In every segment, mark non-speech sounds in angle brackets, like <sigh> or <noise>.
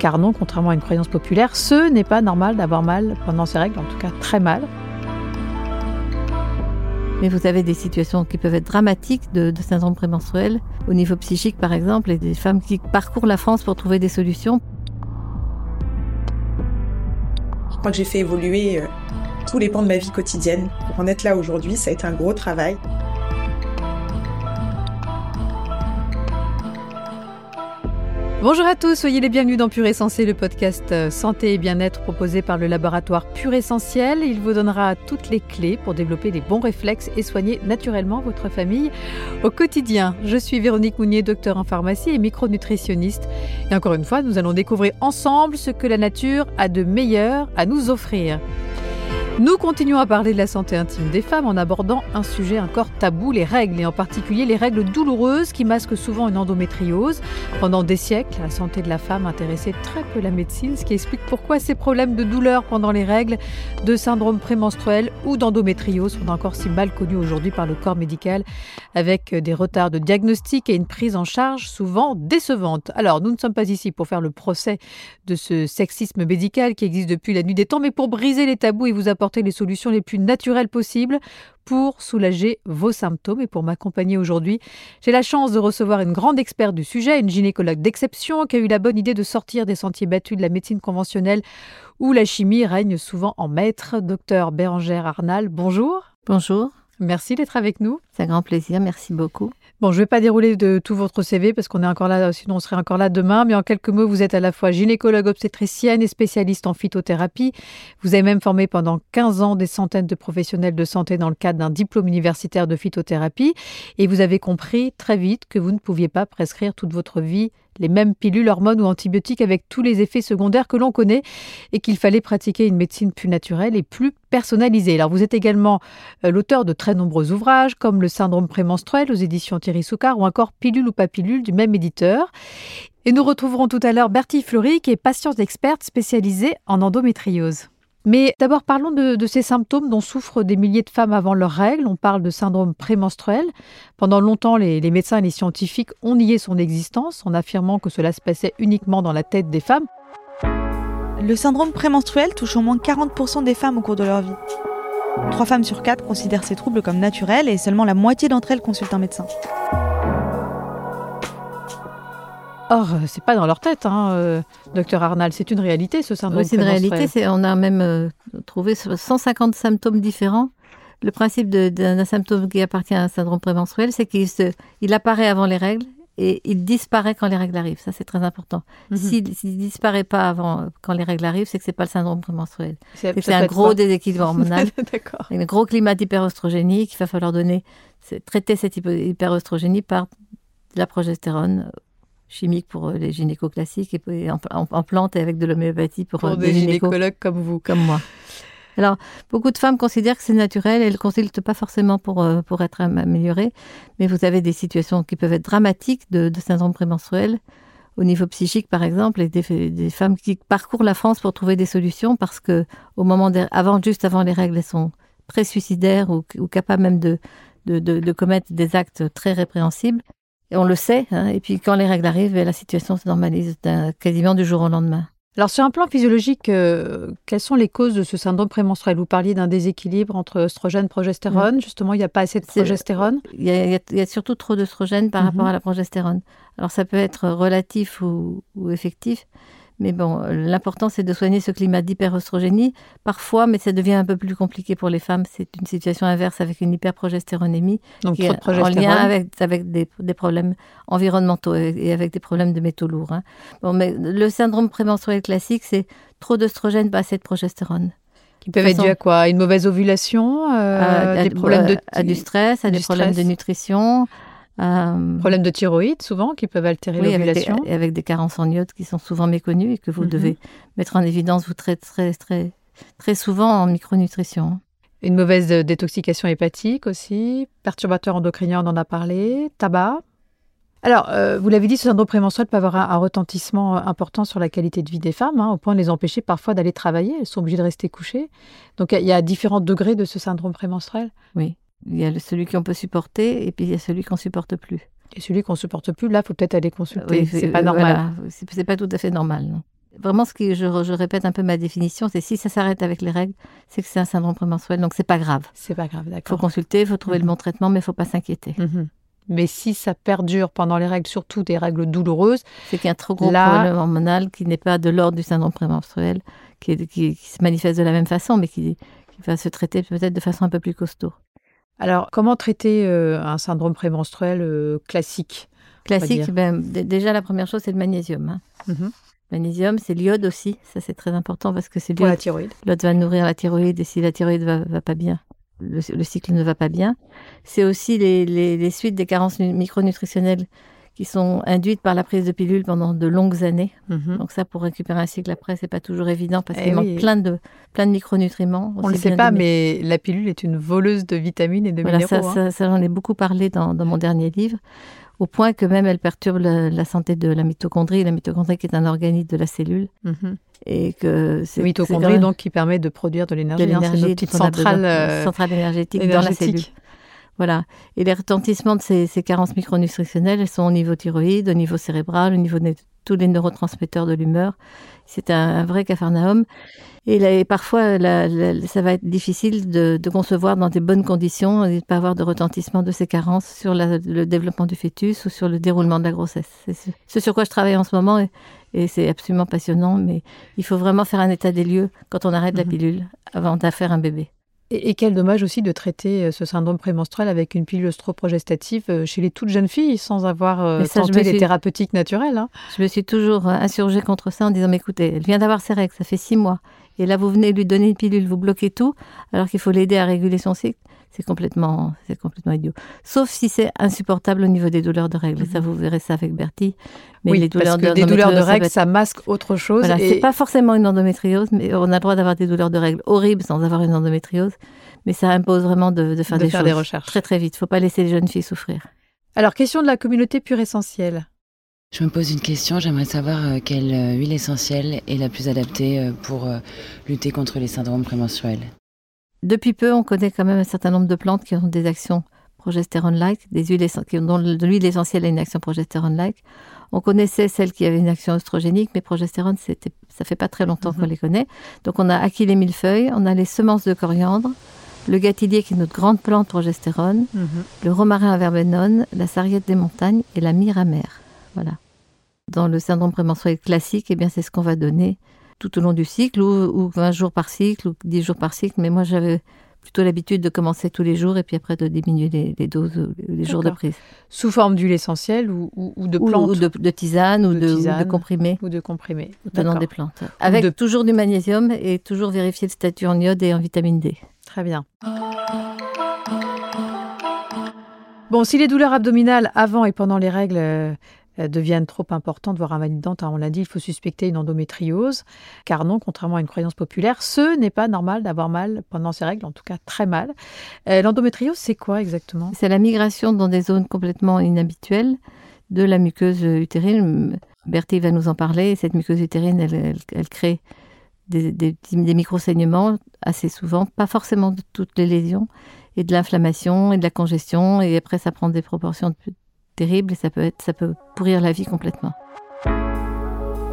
Car non, contrairement à une croyance populaire, ce n'est pas normal d'avoir mal pendant ces règles, en tout cas très mal. Mais vous avez des situations qui peuvent être dramatiques de, de syndrome prémenstruel, au niveau psychique par exemple, et des femmes qui parcourent la France pour trouver des solutions. Je crois que j'ai fait évoluer euh, tous les pans de ma vie quotidienne. Pour en être là aujourd'hui, ça a été un gros travail. Bonjour à tous, soyez les bienvenus dans Pure Essentiel, le podcast euh, santé et bien-être proposé par le laboratoire Pure Essentiel. Il vous donnera toutes les clés pour développer les bons réflexes et soigner naturellement votre famille au quotidien. Je suis Véronique Mounier, docteur en pharmacie et micronutritionniste. Et encore une fois, nous allons découvrir ensemble ce que la nature a de meilleur à nous offrir. Nous continuons à parler de la santé intime des femmes en abordant un sujet encore tabou, les règles, et en particulier les règles douloureuses qui masquent souvent une endométriose. Pendant des siècles, la santé de la femme intéressait très peu la médecine, ce qui explique pourquoi ces problèmes de douleur pendant les règles, de syndrome prémenstruel ou d'endométriose sont encore si mal connus aujourd'hui par le corps médical, avec des retards de diagnostic et une prise en charge souvent décevante. Alors, nous ne sommes pas ici pour faire le procès de ce sexisme médical qui existe depuis la nuit des temps, mais pour briser les tabous et vous apporter les solutions les plus naturelles possibles pour soulager vos symptômes. Et pour m'accompagner aujourd'hui, j'ai la chance de recevoir une grande experte du sujet, une gynécologue d'exception qui a eu la bonne idée de sortir des sentiers battus de la médecine conventionnelle où la chimie règne souvent en maître. Docteur Bérangère Arnal, bonjour. Bonjour. Merci d'être avec nous. C'est un grand plaisir, merci beaucoup. Bon, je ne vais pas dérouler de tout votre CV parce qu'on est encore là, sinon on serait encore là demain. Mais en quelques mots, vous êtes à la fois gynécologue obstétricienne et spécialiste en phytothérapie. Vous avez même formé pendant 15 ans des centaines de professionnels de santé dans le cadre d'un diplôme universitaire de phytothérapie. Et vous avez compris très vite que vous ne pouviez pas prescrire toute votre vie les mêmes pilules, hormones ou antibiotiques avec tous les effets secondaires que l'on connaît et qu'il fallait pratiquer une médecine plus naturelle et plus personnalisée. Alors vous êtes également euh, l'auteur de très nombreux ouvrages comme Le syndrome prémenstruel aux éditions Thierry Soucard ou encore Pilule ou pas pilule du même éditeur. Et nous retrouverons tout à l'heure Bertie Fleury qui est patiente experte spécialisée en endométriose. Mais d'abord, parlons de, ces symptômes dont souffrent des milliers de femmes avant leurs règles. On parle de syndrome prémenstruel. Pendant longtemps, les, les, médecins et les scientifiques ont nié son existence en affirmant que cela se passait uniquement dans la tête des femmes. Le syndrome prémenstruel touche au moins 40% des femmes au cours de leur vie. Trois femmes sur quatre considèrent ces troubles comme naturels et seulement la moitié d'entre elles consultent un médecin. Or, euh, c'est pas dans leur tête, hein, euh, docteur Arnal. C'est une réalité, ce syndrome. Oui, c'est une réalité. On a même euh, trouvé 150 symptômes différents. Le principe d'un symptôme qui appartient à un syndrome prémenstruel, c'est qu'il il apparaît avant les règles et il disparaît quand les règles arrivent. Ça, c'est très important. Mhm. S'il ne disparaît pas avant, quand les règles arrivent, c'est que c'est pas le syndrome prémenstruel. C'est un gros déséquilibre hormonal. <laughs> un gros climat d'hyperostrogénie qu'il va falloir donner, traiter cette hyperostrogénie par de la progestérone chimique pour euh, les gynécos classiques et en, plante et avec de l'homéopathie pour, euh, des, gynécologues comme vous. Comme moi. Alors, beaucoup de femmes considèrent que c'est naturel et elles ne consultent pas forcément pour, euh, pour être améliorées, mais vous avez des situations qui peuvent être dramatiques de, syndrome prémenstruel au niveau psychique, par exemple, et des, femmes qui parcourent la France pour trouver des solutions parce que au moment avant, juste avant les règles, elles sont très suicidaires ou, capables même de, de, de, commettre des actes très répréhensibles. Et on le sait. Hein, et puis quand les règles arrivent, la situation se normalise quasiment du jour au lendemain. Alors sur un plan physiologique, euh, quelles sont les causes de ce syndrome prémenstruel? Vous parliez d'un déséquilibre entre oestrogène et progestérone. Mm. Justement, il n'y a pas assez de progestérone. Il y, a, surtout trop d'oestrogène par mm-hmm. rapport à la progestérone. Alors ça peut être relatif ou effectif. Mais bon, l'important, c'est de soigner ce climat d'hyperostrogénie. Parfois, mais ça devient un peu plus compliqué pour les femmes. C'est une situation inverse avec une hyperprogestéronémie Donc, qui est en lien avec, avec des, des, problèmes environnementaux et avec des problèmes de métaux lourds. Hein. Bon, mais le syndrome prémenstruel classique, c'est trop d'œstrogène, pas assez de progestérone. Qui peuvent être dus à quoi? Une mauvaise ovulation euh, à, des problèmes de... à du stress, à des problèmes de nutrition, euh, Problèmes de thyroïde, souvent, qui peuvent altérer l'ovulation. Avec, avec, des carences en iode qui sont souvent méconnues et que vous mhm. devez mettre en évidence, vous, très, très, très, très souvent en micronutrition. Une mauvaise détoxication hépatique aussi, perturbateur endocrinien, on en a parlé, tabac. Alors, euh, vous l'avez dit, ce syndrome prémenstruel peut avoir un, retentissement important sur la qualité de vie des femmes, hein, au point de les empêcher parfois d'aller travailler. Elles sont obligées de rester couchées. Donc, il y a différents degrés de ce syndrome prémenstruel. Oui. Il y a celui qu'on peut supporter et puis il y a celui qu'on supporte plus. Et celui qu'on supporte plus, là, faut peut-être aller consulter. c'est pas normal. C'est pas tout à fait normal. Vraiment, ce que je, je répète un peu ma définition, c'est si ça s'arrête avec les règles, c'est que c'est un syndrome prémenstruel, donc c'est pas grave. C'est pas grave, Il faut d'accord. consulter, il faut trouver Mhm. le bon traitement, mais il faut pas s'inquiéter. Mhm. Mais si ça perdure pendant les règles, surtout des règles douloureuses, C'est qu'il y a un trop gros Là- problème hormonal qui n'est pas de l'ordre du syndrome prémenstruel, qui, est- qui- qui se manifeste de la même façon, mais qui, qui va se traiter peut-être de façon un peu plus costaud. Alors comment traiter euh, un syndrome prémenstruel euh, classique Classique, ben, déjà la première chose, c'est le magnésium. hein. Mhm. Magnésium, c'est l'iode aussi. Ça, c'est très important parce que c'est pour la l'iode. thyroïde L'iode va nourrir la thyroïde et si la thyroïde va, va pas bien, le, le cycle ne va pas bien. C'est aussi les, les- les suites des carences nu- micronutritionnelles qui sont induites par la prise de pilules pendant de longues années. Mhm. Donc ça, pour récupérer un cycle après, c'est pas toujours évident parce Eh qu'il oui. manque plein de, plein de micronutriments. On ne le sait pas, mais la pilule est une voleuse de vitamines et de Voilà, ça, minéraux. hein. ça, ça, j'en ai beaucoup parlé dans, dans mon dernier livre, au point que même elle perturbe la, la santé de la mitochondrie, la mitochondrie qui est un organite de la cellule, Mhm. et que c'est La c'est mitochondrie, même donc, qui permet de produire de l'énergie. hein. C'est l'énergie notre petite centrale euh, centrale énergétique dans la cellule. Voilà. Et les retentissements de ces, ces carences micronutritionnelles, elles sont au niveau thyroïde, au niveau cérébral, au niveau de tous les neurotransmetteurs de l'humeur. C'est un, un vrai capharnaüm. Et, là, et parfois, ça va être difficile de, de concevoir dans des bonnes conditions et de ne pas avoir de retentissement de ces carences sur la- le développement du fœtus ou sur le déroulement de la grossesse. C'est ce, sur quoi je travaille en ce moment et, et c'est absolument passionnant. Mais il faut vraiment faire un état des lieux quand on arrête la Mhm. pilule avant d'affaire un bébé. Et, et quel dommage aussi de traiter euh, ce syndrome prémenstruel avec une pilule ostroprogestative euh, chez les toutes jeunes filles sans avoir euh, ça, tenté les suis- thérapeutiques naturelles. hein. Je me suis toujours insurgée contre ça en disant, mais écoutez, elle vient d'avoir ses règles, ça fait six mois. Et là, vous venez lui donner une pilule, vous bloquez tout, alors qu'il faut l'aider à réguler son cycle. C'est complètement, c'est complètement idiot. Sauf si c'est insupportable au niveau des douleurs de règles. Ça, vous verrez ça avec Bertie. Mais oui, les douleurs parce que des douleurs de ça règles, être- ça masque autre chose. Voilà, et- c'est pas forcément une endométriose, mais on a le droit d'avoir des douleurs de règles horribles sans avoir une endométriose. Mais ça impose vraiment de, de faire, De des, faire choses des recherches. très très vite. Faut pas laisser les jeunes filles souffrir. Alors, question de la communauté pure essentielle. Je me pose une question, j'aimerais savoir euh, quelle euh, huile essentielle est la plus adaptée euh, pour lutter contre les syndromes prémenstruels? Depuis peu, on connaît quand même un certain nombre de plantes qui ont des actions progestérone-like, des huiles essen- qui ont- dont l'huile essentielle a une action progestérone-like. On connaissait celles qui avaient une action oestrogénique, mais progestérone, c'était, ça fait pas très longtemps qu'on Mhm. les connaît. Donc on a acquis les millefeuilles, on a les semences de coriandre, le gâtillier qui est notre grande plante progestérone, le romarin à verbenone, la sarriette des montagnes et la myrrhe amère. Voilà. Dans le syndrome prémenstruel classique, eh bien, c'est ce qu'on va donner tout au long du cycle, ou, ou 20 jours par cycle, ou 10 jours par cycle. Mais moi, j'avais plutôt l'habitude de commencer tous les jours et puis après de diminuer les, les doses, euh, les jours de prise. Sous forme d'huile essentielle ou, ou- ou de plantes ou de, de tisane ou De de, ou de tisane. comprimés ou de comprimés. tenant des plantes. Avec de- toujours du magnésium et toujours vérifier le statut en iode et en vitamine D. Très bien. Bon, si les douleurs abdominales avant et pendant les règles euh, deviennent trop importantes, voire invalidantes, hein, on l'a dit, il faut suspecter une endométriose. Car non, contrairement à une croyance populaire, ce n'est pas normal d'avoir mal pendant ces règles, en tout cas très mal. Euh, L'endométriose, c'est quoi exactement? C'est la migration dans des zones complètement inhabituelles de la muqueuse utérine. Bertie va nous en parler. Cette muqueuse utérine, elle, crée des micro-saignements assez souvent, pas forcément de toutes les lésions, et de l'inflammation et de la congestion. Et après, ça prend des proportions de- terribles et ça peut, être, ça peut pourrir la vie complètement.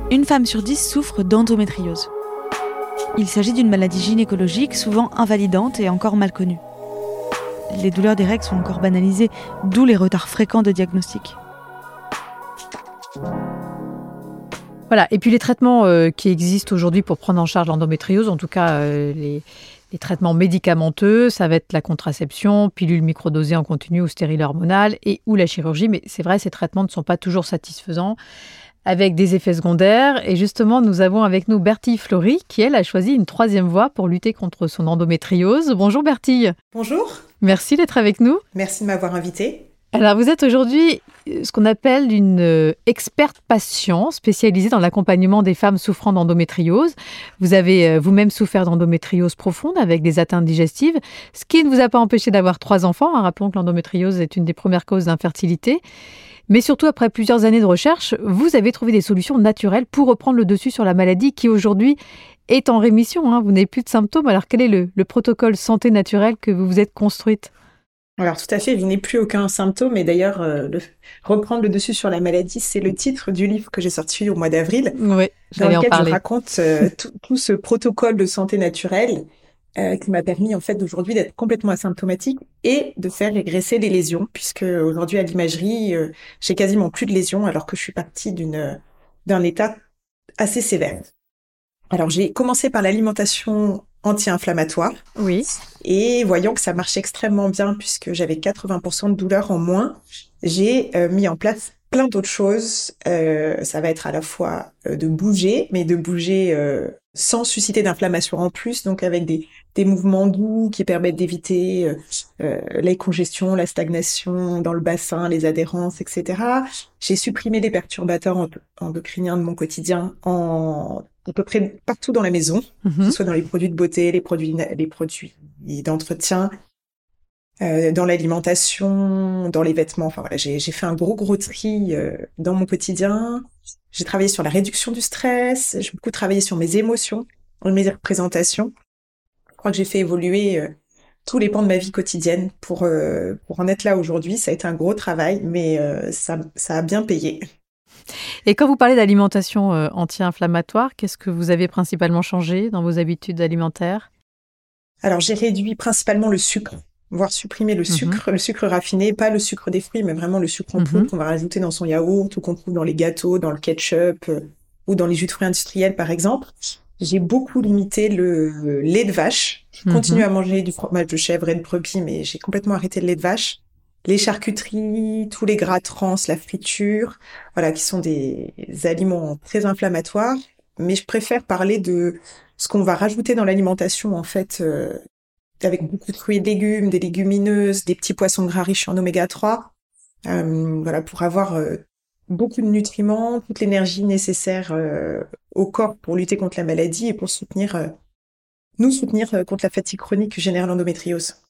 Une femme sur dix souffre d'endométriose. Il s'agit d'une maladie gynécologique souvent invalidante et encore mal connue. Les douleurs des règles sont encore banalisées, d'où les retards fréquents de diagnostic. Voilà. Et puis les traitements euh, qui existent aujourd'hui pour prendre en charge l'endométriose, en tout cas euh, les, les traitements médicamenteux, ça va être la contraception, pilule microdosée en continu ou stérile hormonale et ou la chirurgie. Mais c'est vrai, ces traitements ne sont pas toujours satisfaisants avec des effets secondaires. Et justement, nous avons avec nous Bertille Flory qui, elle, a choisi une troisième voie pour lutter contre son endométriose. Bonjour Bertille. Bonjour, Merci d'être avec nous. merci de m'avoir invité. Alors, vous êtes aujourd'hui euh, ce qu'on appelle une euh, experte patient spécialisée dans l'accompagnement des femmes souffrant d'endométriose. Vous avez euh, vous-même souffert d'endométriose profonde avec des atteintes digestives, ce qui ne vous a pas empêché d'avoir trois enfants. hein. Rappelons que l'endométriose est une des premières causes d'infertilité. Mais surtout, après plusieurs années de recherche, vous avez trouvé des solutions naturelles pour reprendre le dessus sur la maladie qui aujourd'hui est en rémission. hein. Vous n'avez plus de symptômes. Alors, quel est le, le protocole santé naturelle que vous vous êtes construite? Alors tout à fait, je n'ai plus aucun symptôme et d'ailleurs euh, reprendre le dessus sur la maladie, c'est le titre du livre que j'ai sorti au mois d'avril, oui, dans lequel je raconte euh, tout, ce protocole de santé naturelle euh, qui m'a permis en fait d'aujourd'hui d'être complètement asymptomatique et de faire régresser les lésions, puisque aujourd'hui à l'imagerie, j'ai quasiment plus de lésions alors que je suis partie d'une d'un état assez sévère. Alors j'ai commencé par l'alimentation anti-inflammatoire. Oui. Et voyant que ça marchait extrêmement bien puisque j'avais 80% de douleur en moins, j'ai euh, mis en place plein d'autres choses. Euh, ça va être à la fois euh, de bouger, mais de bouger sans susciter d'inflammation en plus, donc avec des, des mouvements doux qui permettent d'éviter les congestions, la stagnation dans le bassin, les adhérences, etc. J'ai supprimé les perturbateurs endocriniens de mon quotidien en à peu près partout dans la maison, que ce soit dans les produits de beauté, les produits, les produits d'entretien, euh, dans l'alimentation, dans les vêtements. Enfin voilà, j'ai fait un gros gros tri euh, dans mon quotidien. J'ai travaillé sur la réduction du stress. J'ai beaucoup travaillé sur mes émotions, mes représentations. Je crois que j'ai fait évoluer euh, tous les pans de ma vie quotidienne pour euh, pour en être là aujourd'hui. Ça a été un gros travail, mais ça ça a bien payé. Et quand vous parlez d'alimentation euh, anti-inflammatoire, qu'est-ce que vous avez principalement changé dans vos habitudes alimentaires? Alors j'ai réduit principalement le sucre, voire supprimer le mhm. sucre, le sucre raffiné, pas le sucre des fruits, mais vraiment le sucre en poudre mhm. qu'on va rajouter dans son yaourt ou qu'on trouve dans les gâteaux, dans le ketchup euh, ou dans les jus de fruits industriels par exemple. J'ai beaucoup limité le lait de vache. Je continue mhm. à manger du fromage de chèvre et de brebis, mais j'ai complètement arrêté le lait de vache les charcuteries, tous les gras trans, la friture, voilà, qui sont des aliments très inflammatoires. Mais je préfère parler de ce qu'on va rajouter dans l'alimentation, en fait, euh, avec beaucoup de fruits et légumes, des légumineuses, des petits poissons gras riches en oméga 3, euh, voilà, pour avoir euh, beaucoup de nutriments, toute l'énergie nécessaire au corps pour lutter contre la maladie et pour soutenir, nous soutenir contre la fatigue chronique que génère l'endométriose.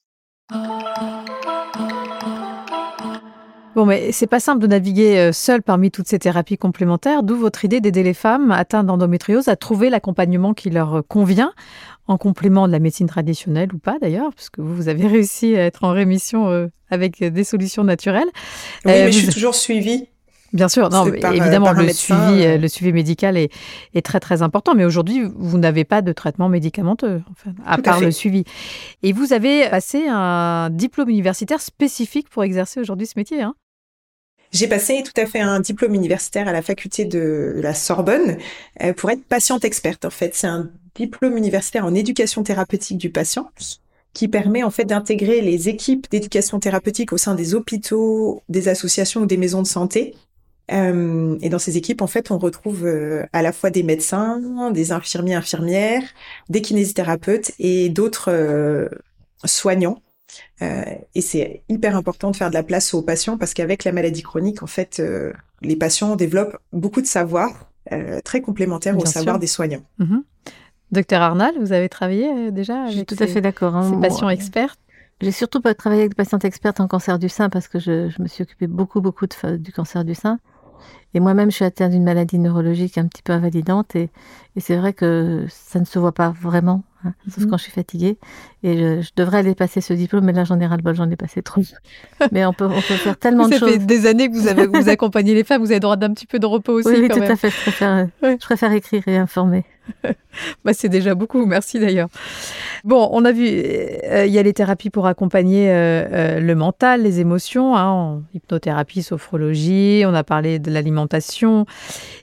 Bon, mais c'est pas simple de naviguer euh, seul parmi toutes ces thérapies complémentaires, d'où votre idée d'aider les femmes atteintes d'endométriose à trouver l'accompagnement qui leur convient, en complément de la médecine traditionnelle ou pas d'ailleurs, puisque vous, vous avez <laughs> réussi à être en rémission euh, avec des solutions naturelles. Oui, mais euh, je suis toujours suivie. Bien sûr, non, évidemment, le, suivi, le suivi médical est, est très très important, mais aujourd'hui, vous n'avez pas de traitement médicamenteux, enfin, à part le suivi. Et vous avez passé un diplôme universitaire spécifique pour exercer aujourd'hui ce métier. Hein j'ai passé tout à fait un diplôme universitaire à la faculté de la Sorbonne euh, pour être patiente experte. En fait, c'est un diplôme universitaire en éducation thérapeutique du patient qui permet en fait d'intégrer les équipes d'éducation thérapeutique au sein des hôpitaux, des associations ou des maisons de santé. Euh, et dans ces équipes, en fait, on retrouve euh, à la fois des médecins, des infirmiers, infirmières, des kinésithérapeutes et d'autres soignants euh, et c'est hyper important de faire de la place aux patients parce qu'avec la maladie chronique, en fait, euh, les patients développent beaucoup de savoir euh, très complémentaires au savoir des soignants. Mhm. Docteur Arnal, vous avez travaillé déjà avec Je suis tout à fait d'accord. Hein. ces patients experts? j'ai surtout travaillé avec des patientes expertes en cancer du sein parce que je, je me suis occupée beaucoup, beaucoup de, du cancer du sein. Et moi-même, je suis atteinte d'une maladie neurologique un petit peu invalidante et, et c'est vrai que ça ne se voit pas vraiment Hein, sauf mhm. quand je suis fatiguée. Et je, devrais aller passer ce diplôme, mais là, j'en ai j'en ai passé trop. <laughs> mais on peut, on peut faire tellement de choses. Ça fait des années que vous, avez, vous <laughs> accompagnez les femmes, vous avez droit d'un petit peu de repos aussi. Oui, tout à fait. Je préfère, je préfère écrire et informer. <laughs> bah, c'est déjà beaucoup, merci d'ailleurs. Bon, on a vu, euh, il y a les thérapies pour accompagner euh, euh, le mental, les émotions, hein, hypnothérapie, sophrologie, on a parlé de l'alimentation.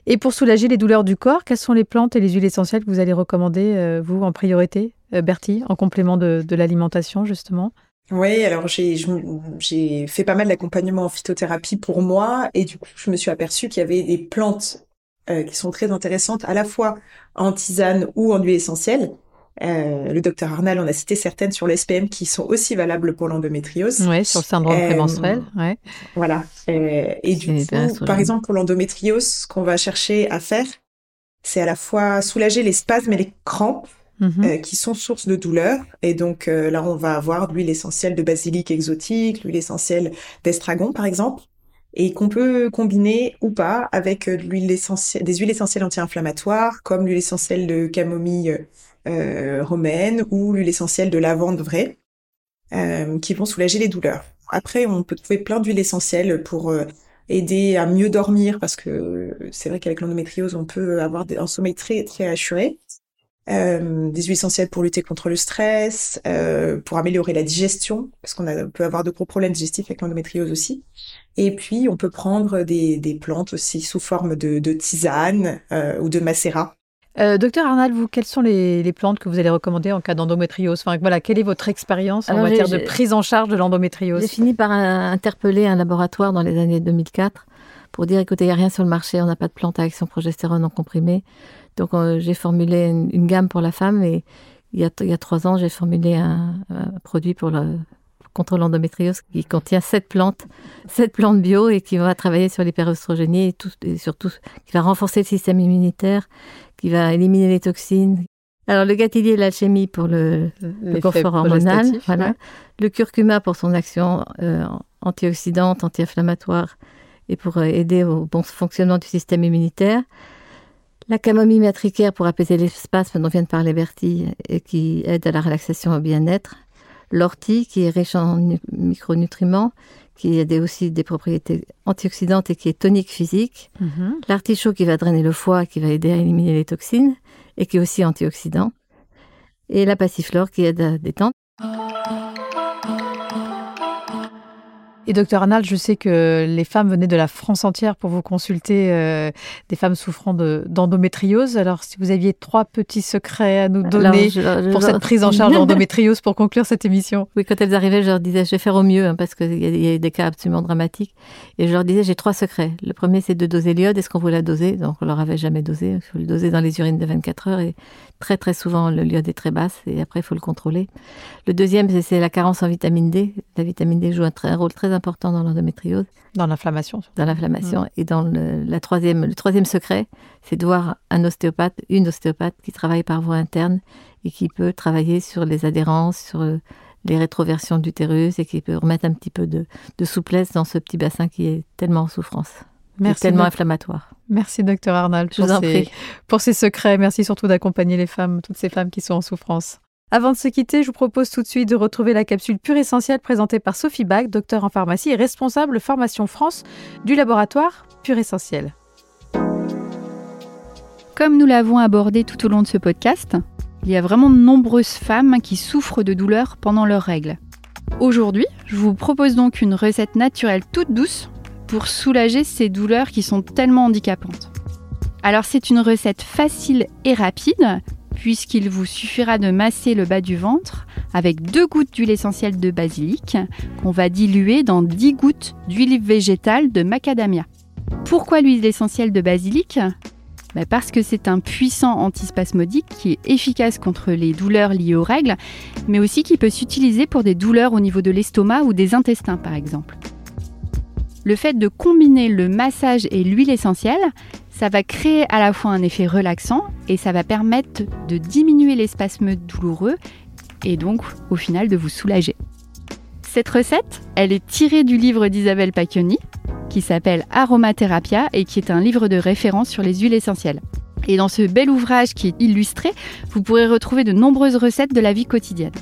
Et pour soulager les douleurs du corps, quelles sont les plantes et les huiles essentielles que vous allez recommander, vous, en priorité, Bertie, en complément de l'alimentation, justement? Oui, alors j'ai fait pas mal d'accompagnement en phytothérapie pour moi et du coup je me suis aperçue qu'il y avait des plantes euh, qui sont très intéressantes à la fois en tisane ou en huile essentielle. Euh, le docteur Arnal en a cité certaines sur l'SPM qui sont aussi valables pour l'endométriose. Oui, sur le syndrome euh, prémenstruel. Ouais. Voilà. Euh, et du coup, par exemple, pour l'endométriose, ce qu'on va chercher à faire, c'est à la fois soulager les spasmes et les crampes mhm. euh, qui sont source de douleur. Et donc là, on va avoir l'huile essentielle de basilic exotique, l'huile essentielle d'estragon, par exemple et qu'on peut combiner ou pas avec euh, des huiles essentielles anti-inflammatoires comme l'huile essentielle de camomille euh, romaine ou l'huile essentielle de lavande vraie. Euh, qui vont soulager les douleurs. Après, on peut trouver plein d'huiles essentielles pour aider à mieux dormir parce que c'est vrai qu'avec l'endométriose, on peut avoir un sommeil très très assuré. Euh, des huiles essentielles pour lutter contre le stress, euh, pour améliorer la digestion, parce qu'on peut avoir de gros problèmes digestifs avec l'endométriose aussi. Et puis, on peut prendre des, des plantes aussi sous forme de, de tisane euh, ou de macérat. Euh, docteur Arnal, vous, quelles sont les, les, plantes que vous allez recommander en cas d'endométriose? Enfin, voilà, Quelle est votre expérience en matière de prise en charge de l'endométriose? J'ai fini par interpeller un laboratoire dans les années 2004 pour dire, écoutez, il n'y a rien sur le marché, on n'a pas de plante à action progestérone en comprimé. Donc euh, j'ai formulé une, gamme pour la femme et il y a, il y a trois ans, j'ai formulé un, un, produit pour le contre l'endométriose qui contient sept plantes, sept plantes bio et qui va travailler sur l'hyperostrogénie et, tout, et surtout qui va renforcer le système immunitaire, qui va éliminer les toxines. Alors le gatilier l'alchimie pour le, le confort hormonal, voilà. Ouais. Le curcuma pour son action euh, antioxydante, anti-inflammatoire et pour aider au bon fonctionnement du système immunitaire. La camomille matricaire pour apaiser les spasmes dont vient de parler Bertie et qui aide à la relaxation et au bien-être. L'ortie qui est riche en micronutriments, qui a aussi des propriétés antioxydantes et qui est tonique physique. Mm -hmm. L'artichaut qui va drainer le foie, qui va aider à éliminer les toxines et qui est aussi antioxydant. Et la passiflore qui aide à détendre. Et docteur Arnald, je sais que les femmes venaient de la France entière pour vous consulter, euh, des femmes souffrant d'endométriose. Alors, si vous aviez trois petits secrets à nous donner Alors, je, je, pour je, cette prise en charge <laughs> d'endométriose pour conclure cette émission. Oui, quand elles arrivaient, je leur disais, je vais faire au mieux, hein, parce qu'il y, y, a des cas absolument dramatiques. Et je leur disais, j'ai trois secrets. Le premier, c'est de doser l'iode. Est-ce qu'on vous l'a dosé? Donc, on leur avait jamais dosé. Il faut le doser dans les urines de 24 heures. Et très, très souvent, le l'iode est très basse. Et après, il faut le contrôler. Le deuxième, c'est la carence en vitamine D. La vitamine D joue un, très, un rôle très important dans l'endométriose. Dans l'inflammation. Dans l'inflammation. Mmh. Et dans le, la troisième, le troisième secret, c'est de voir un ostéopathe, une ostéopathe qui travaille par voie interne et qui peut travailler sur les adhérences, sur les rétroversions d'utérus et qui peut remettre un petit peu de, de, souplesse dans ce petit bassin qui est tellement en souffrance. Merci. Tellement inflammatoire. Merci, docteur Arnald, pour, ces, pour ces secrets. Merci surtout d'accompagner les femmes, toutes ces femmes qui sont en souffrance. Avant de se quitter, je vous propose tout de suite de retrouver la capsule pure essentielle présentée par Sophie Bach, docteur en pharmacie et responsable formation France du laboratoire Pure Essentiel. Comme nous l'avons abordé tout au long de ce podcast, il y a vraiment de nombreuses femmes qui souffrent de douleurs pendant leurs règles. Aujourd'hui, je vous propose donc une recette naturelle toute douce pour soulager ces douleurs qui sont tellement handicapantes. Alors c'est une recette facile et rapide puisqu'il vous suffira de masser le bas du ventre avec deux gouttes d'huile essentielle de basilic qu'on va diluer dans 10 gouttes d'huile végétale de macadamia. Pourquoi l'huile essentielle de basilic? Bah Parce que c'est un puissant antispasmodique qui est efficace contre les douleurs liées aux règles, mais aussi qui peut s'utiliser pour des douleurs au niveau de l'estomac ou des intestins par exemple. Le fait de combiner le massage et l'huile essentielle, ça va créer à la fois un effet relaxant et ça va permettre de diminuer les spasmes douloureux et donc au final de vous soulager. Cette recette, elle est tirée du livre d'Isabelle Pacchioni qui s'appelle Aromatherapia et qui est un livre de référence sur les huiles essentielles. Et dans ce bel ouvrage qui est illustré, vous pourrez retrouver de nombreuses recettes de la vie quotidienne.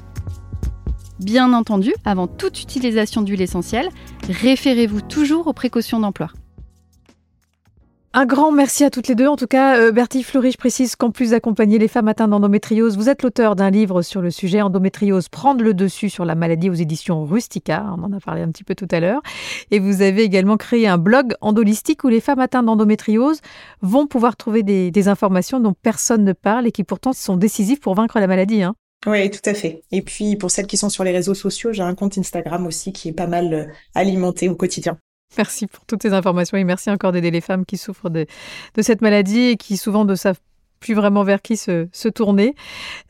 Bien entendu, avant toute utilisation d'huile essentielle, référez-vous toujours aux précautions d'emploi. Un grand merci à toutes les deux. En tout cas, euh, Bertie Fleury, je précise qu'en plus d'accompagner les femmes atteintes d'endométriose, vous êtes l'auteur d'un livre sur le sujet endométriose, prendre le dessus sur la maladie aux éditions Rustica. On en a parlé un petit peu tout à l'heure. Et vous avez également créé un blog endolistique où les femmes atteintes d'endométriose vont pouvoir trouver des, informations dont personne ne parle et qui pourtant sont décisives pour vaincre la maladie. Hein. Oui, tout à fait. Et puis, pour celles qui sont sur les réseaux sociaux, j'ai un compte Instagram aussi qui est pas mal euh, alimenté au quotidien. Merci pour toutes ces informations et merci encore d'aider les femmes qui souffrent de, de, cette maladie et qui souvent ne savent plus vraiment vers qui se, se tourner.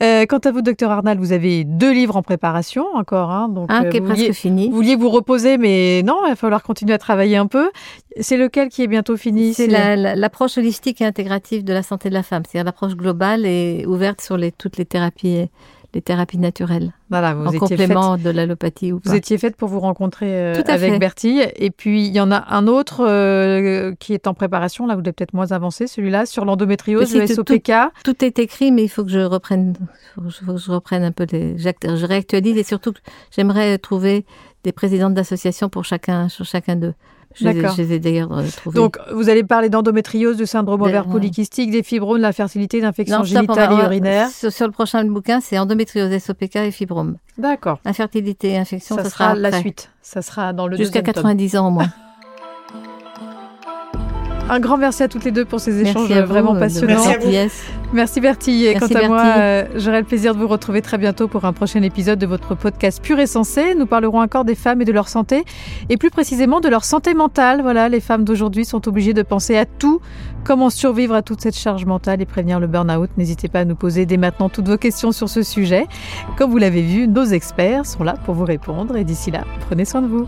Euh, quant à vous, docteur Arnal, vous avez deux livres en préparation encore. Hein, donc, un qui est vouliez, presque fini. Vous vouliez vous reposer, mais non, il va falloir continuer à travailler un peu. C'est lequel qui est bientôt fini? C'est l'approche la, holistique et intégrative de la santé de la femme, c'est-à-dire l'approche globale et ouverte sur les, toutes les thérapies les thérapies naturelles Voilà, vous en étiez complément faite- de l'allopathie ou Vous pas. étiez faite pour vous rencontrer euh, Tout à avec fait. Bertille. Et puis, il y en a un autre euh, qui est en préparation. Là, vous êtes peut-être moins avancé, celui-là, sur l'endométriose, le c'est tout- SOPK. Tout est écrit, mais il faut que je reprenne, faut que je, reprenne un peu les, je réactualise et surtout, j'aimerais trouver des présidentes d'associations pour chacun, sur chacun d'eux. Je les, ai- D'accord. je les ai d'ailleurs euh, trouvés. Donc, vous allez parler d'endométriose, du syndrome De- ovaire ouais. polycystique, des fibromes, de l'infertilité, d'infections Non, stop, on génitales va- on et urinaires. Sur, le prochain bouquin, c'est endométriose, SOPK et fibrome. D'accord. Infertilité et infection, Ça ça, sera la suite. Ça sera dans le Jusqu'à deuxième tome. 90 ans au moins. <laughs> Un grand merci à toutes les deux pour ces échanges vraiment euh, passionnants. Merci à vous. Merci Bertille. Et Merci, quant à moi, euh, j'aurai le plaisir de vous retrouver très bientôt pour un prochain épisode de votre podcast Pur et Sensé. Nous parlerons encore des femmes et de leur santé, et plus précisément de leur santé mentale. Voilà, les femmes d'aujourd'hui sont obligées de penser à tout, comment survivre à toute cette charge mentale et prévenir le burn-out? N'hésitez pas à nous poser dès maintenant toutes vos questions sur ce sujet. Comme vous l'avez vu, nos experts sont là pour vous répondre. Et d'ici là, prenez soin de vous.